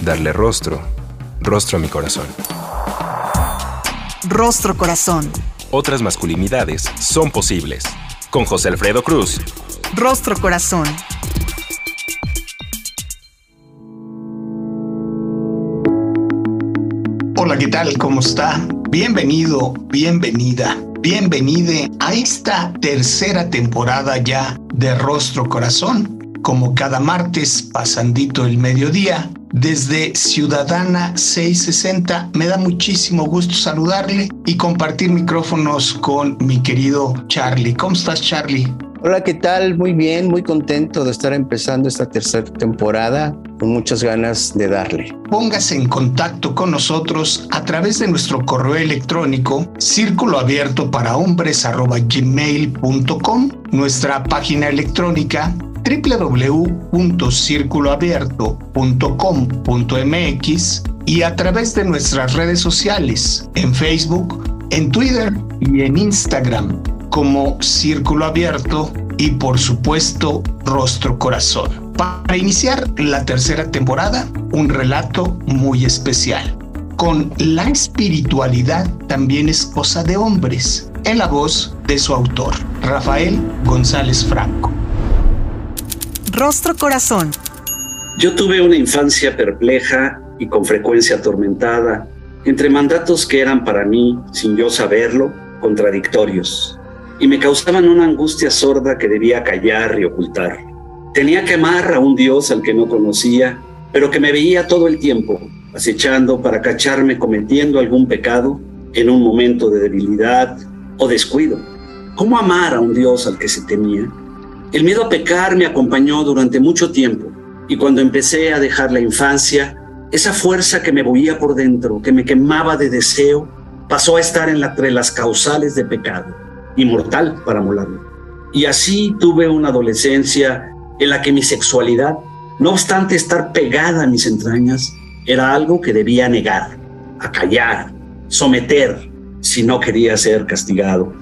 darle rostro, rostro a mi corazón. Rostro Corazón. Otras masculinidades son posibles. Con José Alfredo Cruz. Rostro Corazón. Hola, ¿qué tal? ¿Cómo está? Bienvenido, bienvenida, bienvenide a esta tercera temporada ya de Rostro Corazón. Como cada martes, pasandito el mediodía, desde Ciudadana 660. Me da muchísimo gusto saludarle y compartir micrófonos con mi querido Charlie. ¿Cómo estás, Charlie? Hola, ¿qué tal? Muy bien, muy contento de estar empezando esta tercera temporada con muchas ganas de darle. Póngase en contacto con nosotros a través de nuestro correo electrónico círculo abierto para hombres gmail.com, nuestra página electrónica www.circuloabierto.com.mx y a través de nuestras redes sociales, en Facebook, en Twitter y en Instagram, como Círculo Abierto y por supuesto Rostro Corazón. Para iniciar la tercera temporada, un relato muy especial. Con la espiritualidad también es cosa de hombres, en la voz de su autor, Rafael González Franco. Rostro Corazón. Yo tuve una infancia perpleja y con frecuencia atormentada, entre mandatos que eran para mí, sin yo saberlo, contradictorios, y me causaban una angustia sorda que debía callar y ocultar. Tenía que amar a un Dios al que no conocía, pero que me veía todo el tiempo, acechando para cacharme cometiendo algún pecado en un momento de debilidad o descuido. ¿Cómo amar a un Dios al que se temía? El miedo a pecar me acompañó durante mucho tiempo y cuando empecé a dejar la infancia, esa fuerza que me bullía por dentro, que me quemaba de deseo, pasó a estar en entre las causales de pecado, inmortal para molarlo. Y así tuve una adolescencia en la que mi sexualidad, no obstante estar pegada a mis entrañas, era algo que debía negar, acallar, someter, si no quería ser castigado.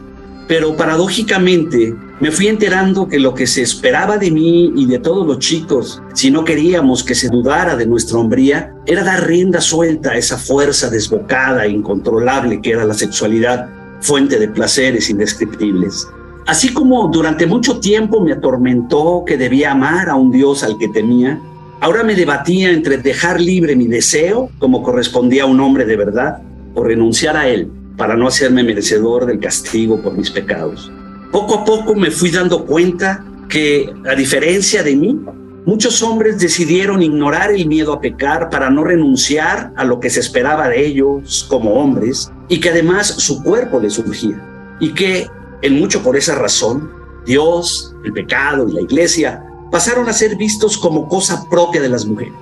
Pero paradójicamente me fui enterando que lo que se esperaba de mí y de todos los chicos, si no queríamos que se dudara de nuestra hombría, era dar rienda suelta a esa fuerza desbocada e incontrolable que era la sexualidad, fuente de placeres indescriptibles. Así como durante mucho tiempo me atormentó que debía amar a un Dios al que temía, ahora me debatía entre dejar libre mi deseo, como correspondía a un hombre de verdad, o renunciar a él para no hacerme merecedor del castigo por mis pecados. Poco a poco me fui dando cuenta que, a diferencia de mí, muchos hombres decidieron ignorar el miedo a pecar para no renunciar a lo que se esperaba de ellos como hombres y que además su cuerpo les surgía. Y que, en mucho por esa razón, Dios, el pecado y la iglesia pasaron a ser vistos como cosa propia de las mujeres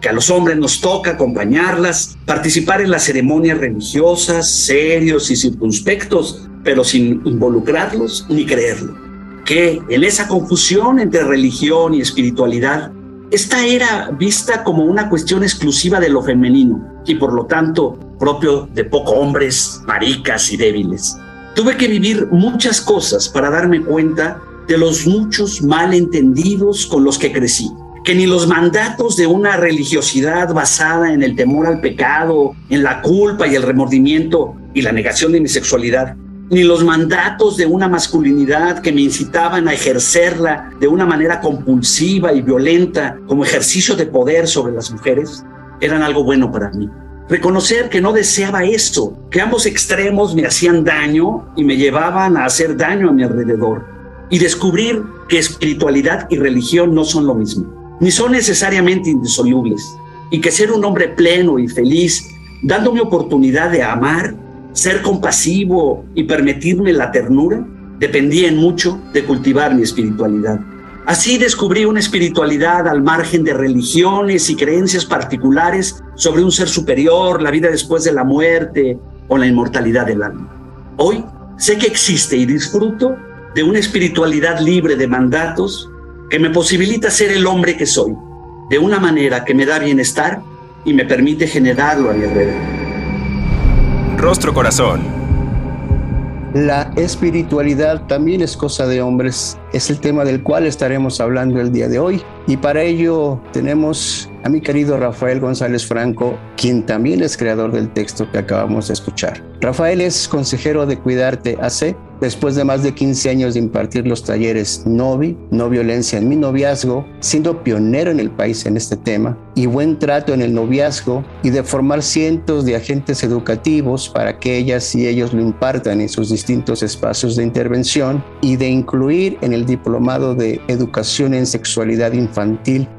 que a los hombres nos toca acompañarlas, participar en las ceremonias religiosas, serios y circunspectos, pero sin involucrarlos ni creerlo. Que en esa confusión entre religión y espiritualidad, esta era vista como una cuestión exclusiva de lo femenino y por lo tanto propio de pocos hombres, maricas y débiles. Tuve que vivir muchas cosas para darme cuenta de los muchos malentendidos con los que crecí que ni los mandatos de una religiosidad basada en el temor al pecado, en la culpa y el remordimiento y la negación de mi sexualidad, ni los mandatos de una masculinidad que me incitaban a ejercerla de una manera compulsiva y violenta como ejercicio de poder sobre las mujeres, eran algo bueno para mí. Reconocer que no deseaba esto, que ambos extremos me hacían daño y me llevaban a hacer daño a mi alrededor. Y descubrir que espiritualidad y religión no son lo mismo ni son necesariamente indisolubles, y que ser un hombre pleno y feliz, dándome oportunidad de amar, ser compasivo y permitirme la ternura, dependía en mucho de cultivar mi espiritualidad. Así descubrí una espiritualidad al margen de religiones y creencias particulares sobre un ser superior, la vida después de la muerte o la inmortalidad del alma. Hoy sé que existe y disfruto de una espiritualidad libre de mandatos que me posibilita ser el hombre que soy, de una manera que me da bienestar y me permite generarlo a mi alrededor. Rostro Corazón. La espiritualidad también es cosa de hombres. Es el tema del cual estaremos hablando el día de hoy. Y para ello tenemos a mi querido Rafael González Franco, quien también es creador del texto que acabamos de escuchar. Rafael es consejero de Cuidarte AC. Después de más de 15 años de impartir los talleres Novi, no violencia en mi noviazgo, siendo pionero en el país en este tema, y buen trato en el noviazgo, y de formar cientos de agentes educativos para que ellas y ellos lo impartan en sus distintos espacios de intervención, y de incluir en el diplomado de educación en sexualidad infantil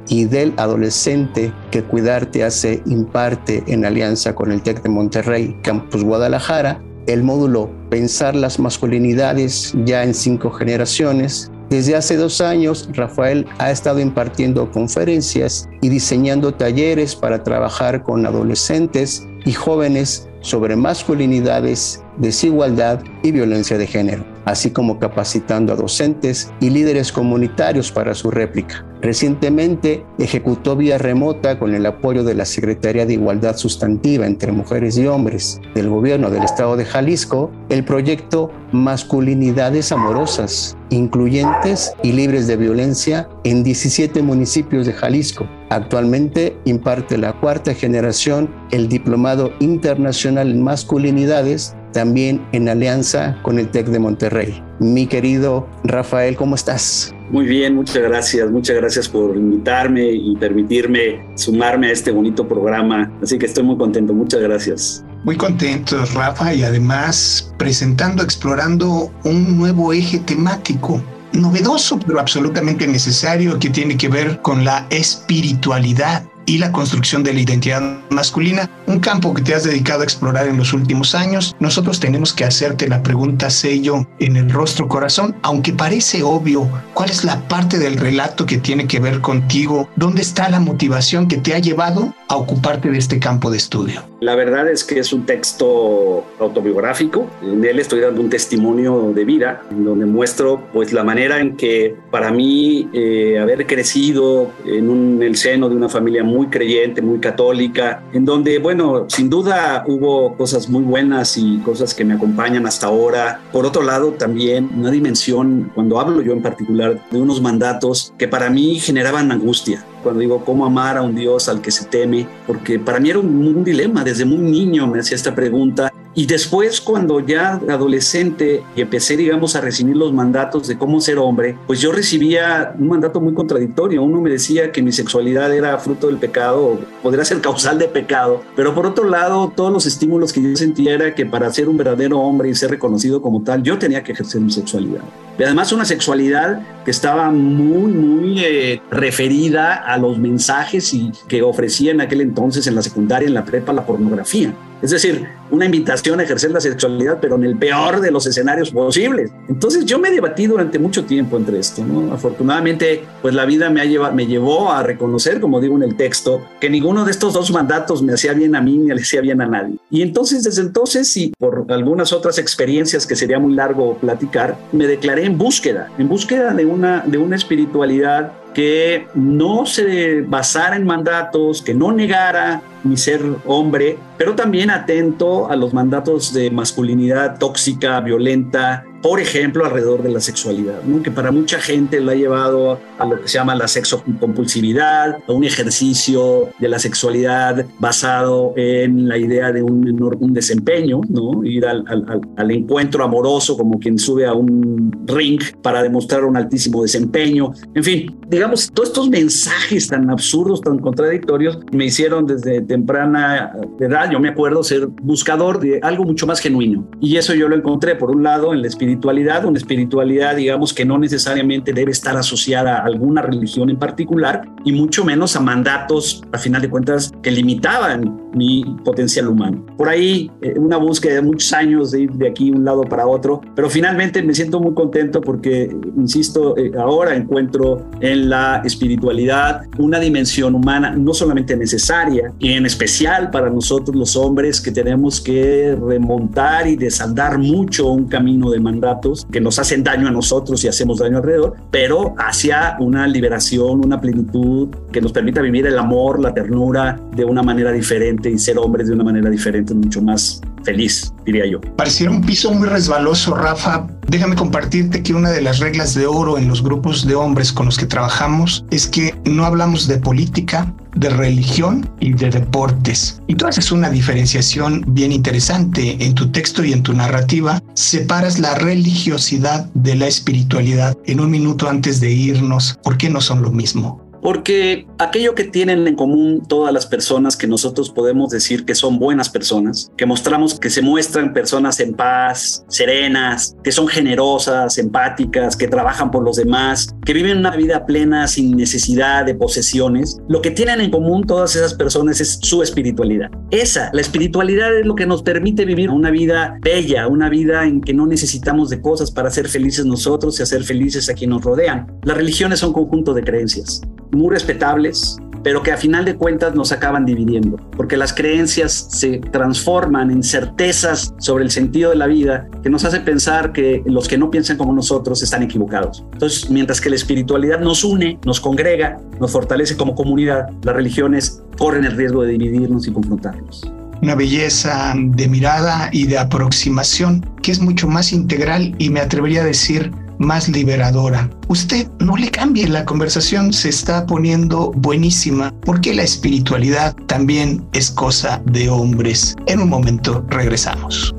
y del adolescente que Cuidarte hace imparte en alianza con el TEC de Monterrey, Campus Guadalajara, el módulo Pensar las masculinidades ya en cinco generaciones. Desde hace dos años, Rafael ha estado impartiendo conferencias y diseñando talleres para trabajar con adolescentes y jóvenes sobre masculinidades, desigualdad y violencia de género, así como capacitando a docentes y líderes comunitarios para su réplica. Recientemente ejecutó vía remota con el apoyo de la Secretaría de Igualdad Sustantiva entre Mujeres y Hombres del Gobierno del Estado de Jalisco el proyecto Masculinidades Amorosas, incluyentes y libres de violencia en 17 municipios de Jalisco. Actualmente imparte la cuarta generación el Diplomado Internacional en Masculinidades también en alianza con el TEC de Monterrey. Mi querido Rafael, ¿cómo estás? Muy bien, muchas gracias. Muchas gracias por invitarme y permitirme sumarme a este bonito programa. Así que estoy muy contento. Muchas gracias. Muy contento, Rafa, y además presentando, explorando un nuevo eje temático novedoso, pero absolutamente necesario, que tiene que ver con la espiritualidad y la construcción de la identidad masculina, un campo que te has dedicado a explorar en los últimos años. Nosotros tenemos que hacerte la pregunta sello en el rostro corazón, aunque parece obvio, ¿cuál es la parte del relato que tiene que ver contigo? ¿Dónde está la motivación que te ha llevado a ocuparte de este campo de estudio? La verdad es que es un texto autobiográfico. En él estoy dando un testimonio de vida, en donde muestro pues la manera en que para mí eh, haber crecido en un, el seno de una familia muy creyente, muy católica, en donde, bueno, sin duda hubo cosas muy buenas y cosas que me acompañan hasta ahora. Por otro lado, también una dimensión, cuando hablo yo en particular de unos mandatos que para mí generaban angustia cuando digo cómo amar a un Dios al que se teme, porque para mí era un, un, dilema, desde muy niño me hacía esta pregunta y después, cuando ya adolescente y empecé, digamos, a recibir los mandatos de cómo ser hombre, pues yo recibía un mandato muy contradictorio. Uno me decía que mi sexualidad era fruto del pecado, podría ser causal de pecado, pero por otro lado, todos los estímulos que yo sentía era que para ser un verdadero hombre y ser reconocido como tal, yo tenía que ejercer mi sexualidad. Y además una sexualidad que estaba muy, muy eh, referida a los mensajes y que ofrecía en aquel entonces en la secundaria, en la prepa, la pornografía. Es decir, una invitación a ejercer la sexualidad, pero en el peor de los escenarios posibles. Entonces yo me debatí durante mucho tiempo entre esto. Afortunadamente, pues la vida me, ha llevado, me llevó a reconocer, como digo en el texto, que ninguno de estos dos mandatos me hacía bien a mí ni le hacía bien a nadie. Y entonces, desde entonces, y por algunas otras experiencias que sería muy largo platicar, me declaré en búsqueda, en búsqueda de una, de una espiritualidad que no se basara en mandatos, que no negara mi ser hombre, pero también atento a los mandatos de masculinidad tóxica, violenta, por ejemplo, alrededor de la sexualidad, ¿no? que para mucha gente lo ha llevado a lo que se llama la sexocompulsividad, a un ejercicio de la sexualidad basado en la idea de un, un desempeño, ¿no? ir al, al, al, encuentro amoroso como quien sube a un ring para demostrar un altísimo desempeño. En fin, digamos, todos estos mensajes tan absurdos, tan contradictorios, me hicieron desde temprana edad, yo me acuerdo, ser buscador de algo mucho más genuino. Y eso yo lo encontré, por un lado, en la espiritualidad espiritualidad, una espiritualidad, digamos, que no necesariamente debe estar asociada a alguna religión en particular y mucho menos a mandatos, a final de cuentas, que limitaban mi potencial humano. Por ahí, eh, una búsqueda de muchos años de ir de aquí un lado para otro, pero finalmente me siento muy contento porque, insisto, eh, ahora encuentro en la espiritualidad una dimensión humana no solamente necesaria y en especial para nosotros los hombres que tenemos que remontar y desandar mucho un camino de mandatos que nos hacen daño a nosotros y hacemos daño alrededor, pero hacia una liberación, una plenitud que nos permita vivir el amor, la ternura de una manera diferente y ser hombres de una manera diferente, mucho más feliz, diría yo. Pareciera un piso muy resbaloso, Rafa. Déjame compartirte que una de las reglas de oro en los grupos de hombres con los que trabajamos es que no hablamos de política, de religión y de deportes. Y tú haces una diferenciación bien interesante en tu texto y en tu narrativa. Separas la religiosidad de la espiritualidad en un minuto antes de irnos. ¿Por qué no son lo mismo? Porque aquello que tienen en común todas las personas que nosotros podemos decir que son buenas personas, que mostramos que se muestran personas en paz, serenas, que son generosas, empáticas, que trabajan por los demás, que viven una vida plena sin necesidad de posesiones, lo que tienen en común todas esas personas es su espiritualidad. Esa, la espiritualidad es lo que nos permite vivir una vida bella, una vida en que no necesitamos de cosas para ser felices nosotros y hacer felices a quienes nos rodean. Las religiones son un conjunto de creencias muy respetables, pero que a final de cuentas nos acaban dividiendo, porque las creencias se transforman en certezas sobre el sentido de la vida que nos hace pensar que los que no piensan como nosotros están equivocados. Entonces, mientras que la espiritualidad nos une, nos congrega, nos fortalece como comunidad, las religiones corren el riesgo de dividirnos y confrontarnos una belleza de mirada y de aproximación que es mucho más integral y me atrevería a decir más liberadora. Usted no le cambie, la conversación se está poniendo buenísima porque la espiritualidad también es cosa de hombres. En un momento regresamos.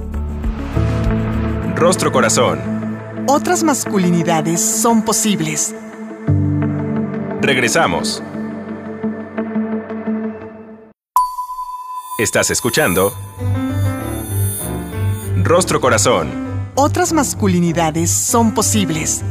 Rostro Corazón. Otras masculinidades son posibles. Regresamos. Estás escuchando Rostro Corazón otras masculinidades son posibles.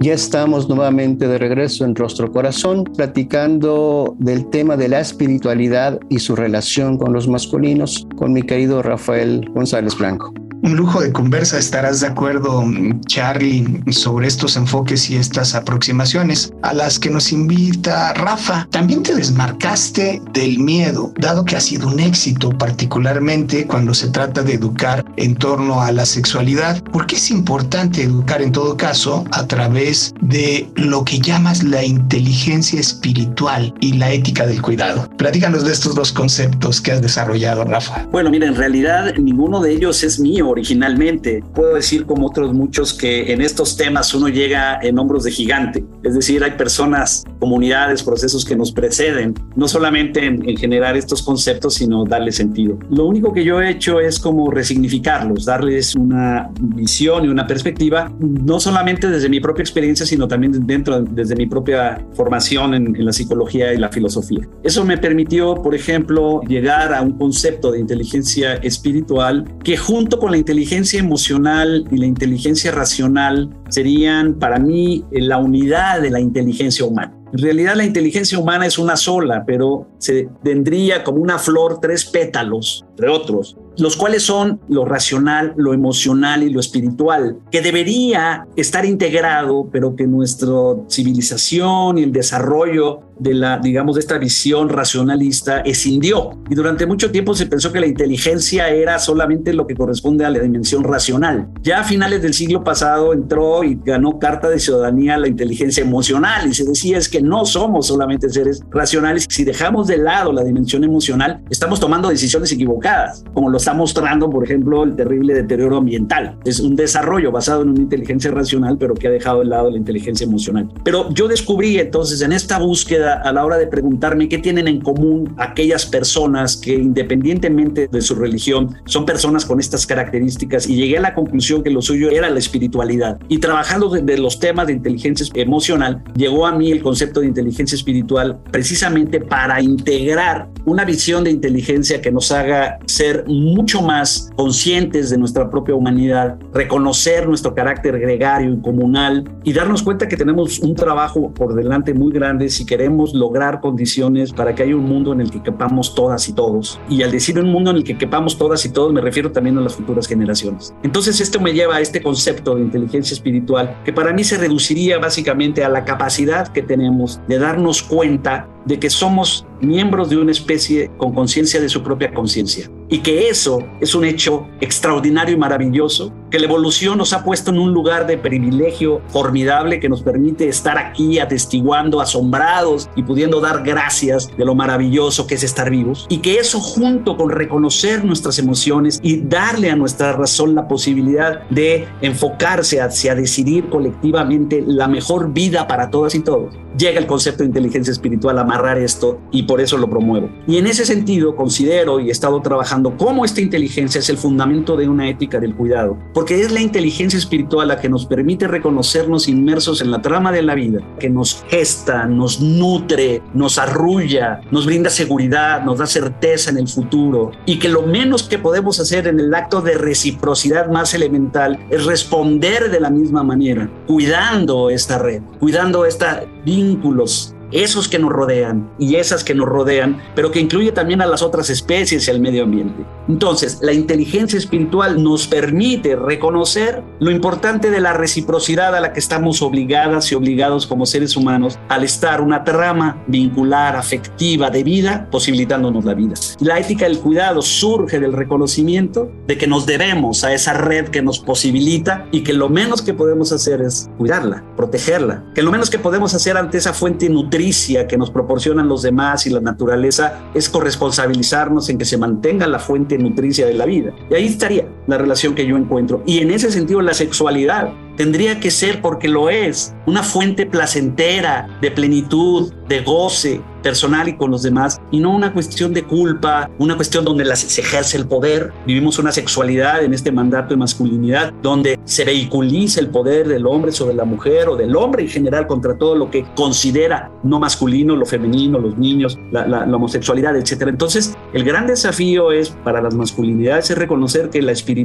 Ya estamos nuevamente de regreso en Rostro Corazón, platicando del tema de la espiritualidad y su relación con los masculinos, con mi querido Rafael González Blanco un lujo de conversa. Estarás de acuerdo, Charlie, sobre estos enfoques y estas aproximaciones a las que nos invita Rafa. También te desmarcaste del miedo, dado que ha sido un éxito, particularmente cuando se trata de educar en torno a la sexualidad. porque es importante educar en todo caso a través de lo que llamas la inteligencia espiritual y la ética del cuidado? Platícanos de estos dos conceptos que has desarrollado, Rafa. Bueno, mira, en realidad ninguno de ellos es mío originalmente. Puedo decir como otros muchos que en estos temas uno llega en hombros de gigante. Es decir, hay personas, comunidades, procesos que nos preceden, no solamente en, generar estos conceptos, sino darle sentido. Lo único que yo he hecho es como resignificarlos, darles una visión y una perspectiva, no solamente desde mi propia experiencia, sino también dentro, desde mi propia formación en, en la psicología y la filosofía. Eso me permitió, por ejemplo, llegar a un concepto de inteligencia espiritual que junto con la inteligencia emocional y la inteligencia racional serían para mí la unidad de la inteligencia humana. En realidad la inteligencia humana es una sola, pero se tendría como una flor tres pétalos, entre otros, los cuales son lo racional, lo emocional y lo espiritual, que debería estar integrado, pero que nuestra civilización y el desarrollo de la, digamos, de esta visión racionalista escindió. Y durante mucho tiempo se pensó que la inteligencia era solamente lo que corresponde a la dimensión racional. Ya a finales del siglo pasado entró y ganó carta de ciudadanía la inteligencia emocional y se decía es que no somos solamente seres racionales. Si dejamos de lado la dimensión emocional, estamos tomando decisiones equivocadas, como lo está mostrando, por ejemplo, el terrible deterioro ambiental. Es un desarrollo basado en una inteligencia racional, pero que ha dejado de lado la inteligencia emocional. Pero yo descubrí entonces en esta búsqueda a la hora de preguntarme qué tienen en común aquellas personas que independientemente de su religión son personas con estas características y llegué a la conclusión que lo suyo era la espiritualidad. Y trabajando de los temas de inteligencia emocional, llegó a mí el concepto de inteligencia espiritual precisamente para integrar una visión de inteligencia que nos haga ser mucho más conscientes de nuestra propia humanidad, reconocer nuestro carácter gregario y comunal y darnos cuenta que tenemos un trabajo por delante muy grande si queremos lograr condiciones para que haya un mundo en el que quepamos todas y todos. Y al decir un mundo en el que quepamos todas y todos, me refiero también a las futuras generaciones. Entonces esto me lleva a este concepto de inteligencia espiritual que para mí se reduciría básicamente a la capacidad que tenemos de darnos cuenta de que somos miembros de una especie con conciencia de su propia conciencia y que eso es un hecho extraordinario y maravilloso, que la evolución nos ha puesto en un lugar de privilegio formidable que nos permite estar aquí atestiguando, asombrados y pudiendo dar gracias de lo maravilloso que es estar vivos y que eso junto con reconocer nuestras emociones y darle a nuestra razón la posibilidad de enfocarse hacia decidir colectivamente la mejor vida para todas y todos, llega el concepto de inteligencia espiritual a amarrar esto y por eso lo promuevo. Y en ese sentido considero y he estado trabajando cómo esta inteligencia es el fundamento de una ética del cuidado, porque es la inteligencia espiritual la que nos permite reconocernos inmersos en la trama de la vida, que nos gesta, nos nutre, nos arrulla, nos brinda seguridad, nos da certeza en el futuro y que lo menos que podemos hacer en el acto de reciprocidad más elemental es responder de la misma manera, cuidando esta red, cuidando estos vínculos esos que nos rodean y esas que nos rodean, pero que incluye también a las otras especies y al medio ambiente. Entonces, la inteligencia espiritual nos permite reconocer lo importante de la reciprocidad a la que estamos obligadas y obligados como seres humanos al estar una trama vincular, afectiva, de vida, posibilitándonos la vida. La ética del cuidado surge del reconocimiento de que nos debemos a esa red que nos posibilita y que lo menos que podemos hacer es cuidarla, protegerla, que lo menos que podemos hacer ante esa fuente nutritiva que nos proporcionan los demás y la naturaleza es corresponsabilizarnos en que se mantenga la fuente nutricia de la vida. Y ahí estaría la relación que yo encuentro. Y en ese sentido la sexualidad tendría que ser, porque lo es, una fuente placentera de plenitud, de goce personal y con los demás, y no una cuestión de culpa, una cuestión donde se ejerce el poder. Vivimos una sexualidad en este mandato de masculinidad donde se vehiculiza el poder del hombre sobre la mujer o del hombre en general contra todo lo que considera no masculino, lo femenino, los niños, la, la homosexualidad, etc. Entonces, el gran desafío es para las masculinidades es reconocer que la espiritualidad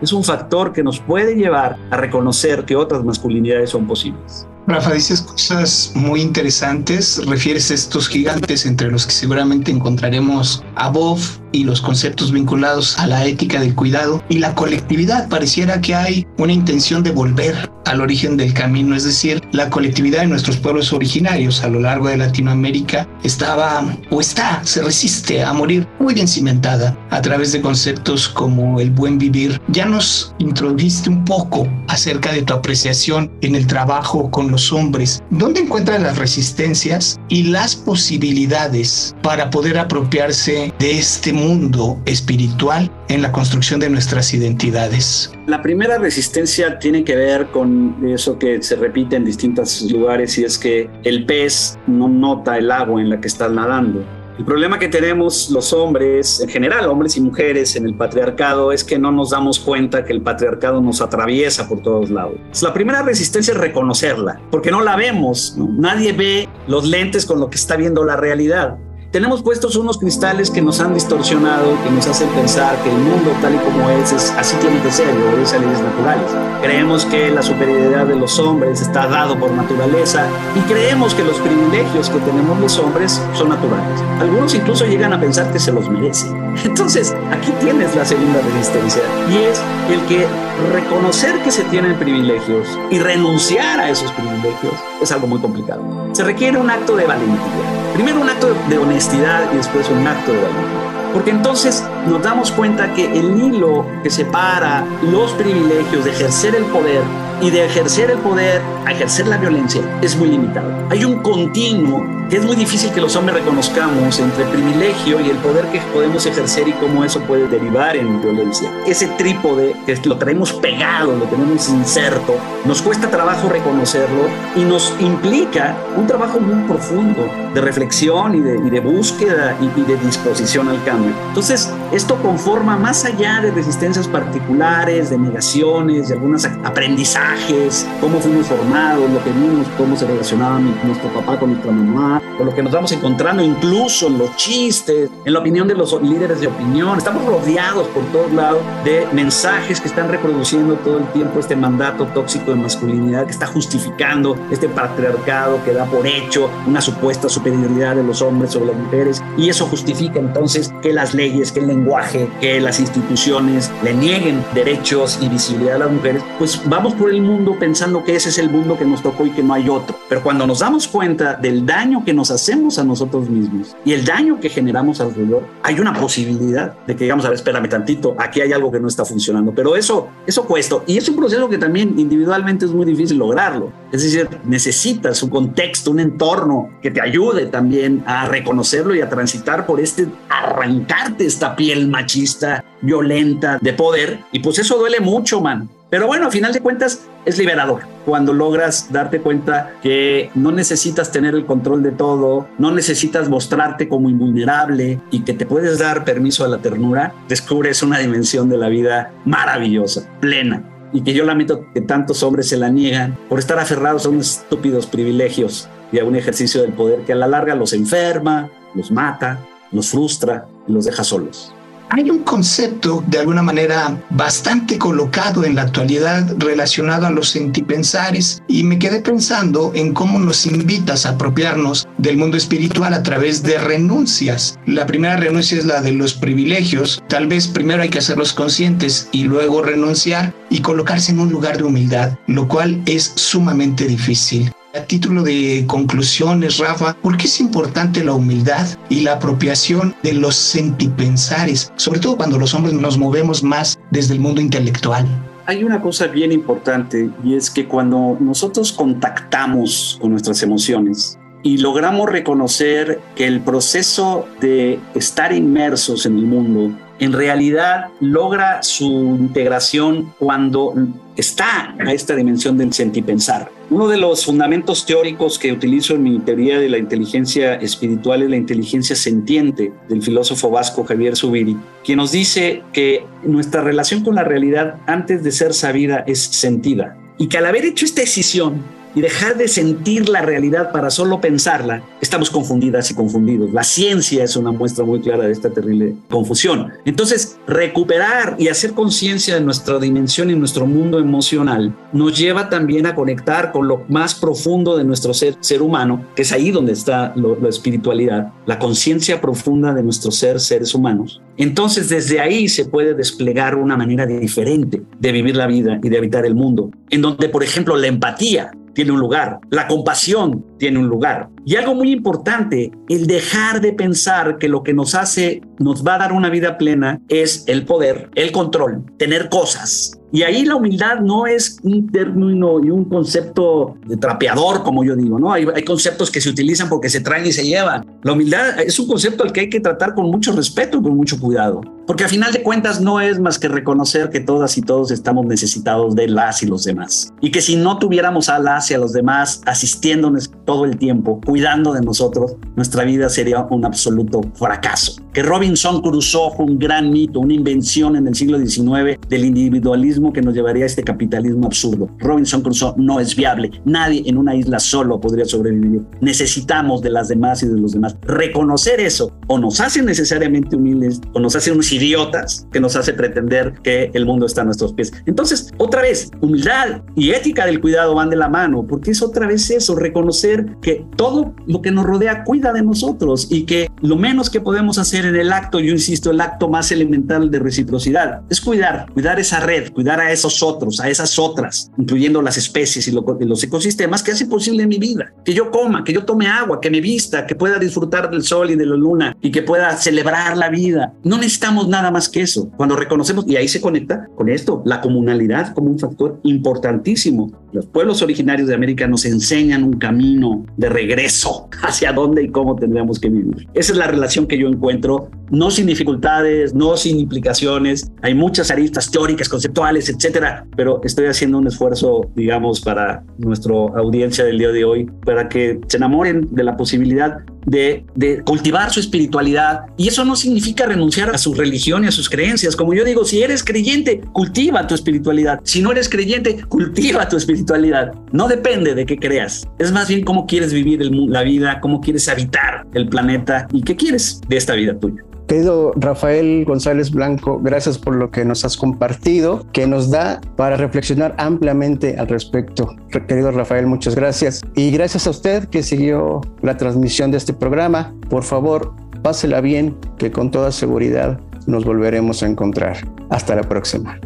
es un factor que nos puede llevar a reconocer que otras masculinidades son posibles. Rafa, dices cosas muy interesantes, refieres a estos gigantes entre los que seguramente encontraremos a Bob y los conceptos vinculados a la ética del cuidado y la colectividad. Pareciera que hay una intención de volver al origen del camino, es decir, la colectividad de nuestros pueblos originarios a lo largo de Latinoamérica estaba o está, se resiste a morir muy bien cimentada a través de conceptos como el buen vivir. Ya nos introdujiste un poco acerca de tu apreciación en el trabajo con los hombres. ¿Dónde encuentran las resistencias y las posibilidades para poder apropiarse de este mundo espiritual en la construcción de nuestras identidades? La primera resistencia tiene que ver con eso que se repite en distintos lugares y es que el pez no nota el agua en la que está nadando. El problema que tenemos los hombres, en general hombres y mujeres en el patriarcado, es que no nos damos cuenta que el patriarcado nos atraviesa por todos lados. La primera resistencia es reconocerla, porque no la vemos. Nadie ve los lentes con lo que está viendo la realidad. Tenemos puestos unos cristales que nos han distorsionado, que nos hacen pensar que el mundo tal y como es, es así tiene que ser y obedece a leyes naturales. Creemos que la superioridad de los hombres está dado por naturaleza y creemos que los privilegios que tenemos los hombres son naturales. Algunos incluso llegan a pensar que se los merecen. Entonces, aquí tienes la segunda resistencia y es el que reconocer que se tienen privilegios y renunciar a esos privilegios es algo muy complicado. Se requiere un acto de valentía. Primero un acto de honestidad y después un acto de valentía. Porque entonces nos damos cuenta que el hilo que separa los privilegios de ejercer el poder y de ejercer el poder a ejercer la violencia es muy limitado. Hay un continuo que es muy difícil que los hombres reconozcamos entre privilegio y el poder que podemos ejercer y cómo eso puede derivar en violencia. Ese trípode que lo traemos pegado, lo tenemos inserto, nos cuesta trabajo reconocerlo y nos implica un trabajo muy profundo de reflexión y de, y de búsqueda y, y de disposición al cambio. Entonces, esto conforma más allá de resistencias particulares, de negaciones, de algunos aprendizajes, cómo fuimos formados, lo que vimos, cómo se relacionaba nuestro papá con nuestra mamá, con lo que nos vamos encontrando, incluso en los chistes, en la opinión de los líderes de opinión. Estamos rodeados por todos lados de mensajes que están reproduciendo todo el tiempo este mandato tóxico de masculinidad que está justificando este patriarcado que da por hecho una supuesta superioridad de los hombres sobre las mujeres. Y eso justifica entonces que las leyes, que el lenguaje, que las instituciones le nieguen derechos y visibilidad a las mujeres. Pues vamos por el mundo pensando que ese es el mundo que nos tocó y que no hay otro. Pero cuando nos damos cuenta del daño que nos hacemos a nosotros mismos y el daño que generamos alrededor, hay una posibilidad de que digamos, a ver, espérame tantito, aquí hay algo que no está funcionando. Pero eso, eso cuesta. Y es un proceso que también individualmente es muy difícil lograrlo. Es decir, necesitas un contexto, un entorno que te ayude también a reconocerlo y a transitar por este, arrancarte esta piel machista, violenta, de poder. Y pues eso duele mucho, man. Pero bueno, a final de cuentas es liberador cuando logras darte cuenta que no necesitas tener el control de todo, no necesitas mostrarte como invulnerable y que te puedes dar permiso a la ternura, descubres una dimensión de la vida maravillosa, plena. Y que yo lamento que tantos hombres se la niegan por estar aferrados a unos estúpidos privilegios y a un ejercicio del poder que a la larga los enferma, los mata, los frustra y los deja solos. Hay un concepto de alguna manera bastante colocado en la actualidad relacionado a los sentipensares y me quedé pensando en cómo nos invitas a apropiarnos del mundo espiritual a través de renuncias. La primera renuncia es la de los privilegios. Tal vez primero hay que hacerlos conscientes y luego renunciar y colocarse en un lugar de humildad, lo cual es sumamente difícil. A título de conclusiones, Rafa, ¿por qué es importante la humildad y la apropiación de los sentipensares, sobre todo cuando los hombres nos movemos más desde el mundo intelectual? Hay una cosa bien importante y es que cuando nosotros contactamos con nuestras emociones, y logramos reconocer que el proceso de estar inmersos en el mundo en realidad logra su integración cuando está a esta dimensión del sentipensar. Uno de los fundamentos teóricos que utilizo en mi teoría de la inteligencia espiritual es la inteligencia sentiente del filósofo vasco Javier Zubiri, quien nos dice que nuestra relación con la realidad antes de ser sabida es sentida y que al haber hecho esta decisión y dejar de sentir la realidad para solo pensarla, estamos confundidas y confundidos. La ciencia es una muestra muy clara de esta terrible confusión. Entonces, recuperar y hacer conciencia de nuestra dimensión y nuestro mundo emocional nos lleva también a conectar con lo más profundo de nuestro ser, ser humano, que es ahí donde está la espiritualidad, la conciencia profunda de nuestro ser, seres humanos. Entonces, desde ahí se puede desplegar una manera diferente de vivir la vida y de habitar el mundo, en donde, por ejemplo, la empatía tiene un lugar, la compasión tiene un lugar. Y algo muy importante, el dejar de pensar que lo que nos hace, nos va a dar una vida plena es el poder, el control, tener cosas, y ahí la humildad no es un término y un concepto de trapeador, como yo digo, ¿no? Hay, conceptos que se utilizan porque se traen y se llevan. La humildad es un concepto al que hay que tratar con mucho respeto y con mucho cuidado. Porque a final de cuentas no es más que reconocer que todas y todos estamos necesitados de las y los demás. Y que si no tuviéramos a las y a los demás asistiéndonos todo el tiempo, cuidando de nosotros, nuestra vida sería un absoluto fracaso. Que Robinson Crusoe fue un gran mito, una invención en el siglo XIX del individualismo que nos llevaría a este capitalismo absurdo. Robinson Crusoe no es viable. Nadie en una isla solo podría sobrevivir. Necesitamos de las demás y de los demás. Reconocer eso o nos hace necesariamente humildes o nos hace unos idiotas que nos hace pretender que el mundo está a nuestros pies. Entonces, otra vez, humildad y ética del cuidado van de la mano, porque es otra vez eso, reconocer que todo lo que nos rodea cuida de nosotros y que lo menos que podemos hacer en el acto, yo insisto, el acto más elemental de reciprocidad, es cuidar, cuidar esa red, cuidar a esos otros, a esas otras, incluyendo las especies y, los ecosistemas que hace posible mi vida. Que yo coma, que yo tome agua, que me vista, que pueda disfrutar del sol y de la luna y que pueda celebrar la vida. No necesitamos nada más que eso. Cuando reconocemos, y ahí se conecta con esto, la comunalidad como un factor importantísimo. Los pueblos originarios de América nos enseñan un camino de regreso hacia dónde y cómo tendríamos que vivir. Esa es la relación que yo encuentro, no sin dificultades, no sin implicaciones. Hay muchas aristas teóricas, conceptuales, etcétera. Pero estoy haciendo un esfuerzo, digamos, para nuestra audiencia del día de hoy, para que se enamoren de la posibilidad de, cultivar su espiritualidad. Y eso no significa renunciar a su religión y a sus creencias. Como yo digo, si eres creyente, cultiva tu espiritualidad. Si no eres creyente, cultiva tu espiritualidad. No depende de qué creas. Es más bien cómo quieres vivir la vida, cómo quieres habitar el planeta y qué quieres de esta vida tuya. Querido Rafael González Blanco, gracias por lo que nos has compartido, que nos da para reflexionar ampliamente al respecto. Querido Rafael, muchas gracias. Y gracias a usted que siguió la transmisión de este programa. Por favor, pásela bien, que con toda seguridad nos volveremos a encontrar. Hasta la próxima.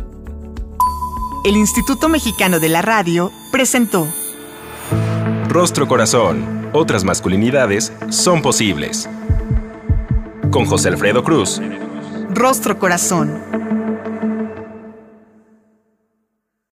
El Instituto Mexicano de la Radio presentó Rostro Corazón. Otras masculinidades son posibles con José Alfredo Cruz. Rostro Corazón.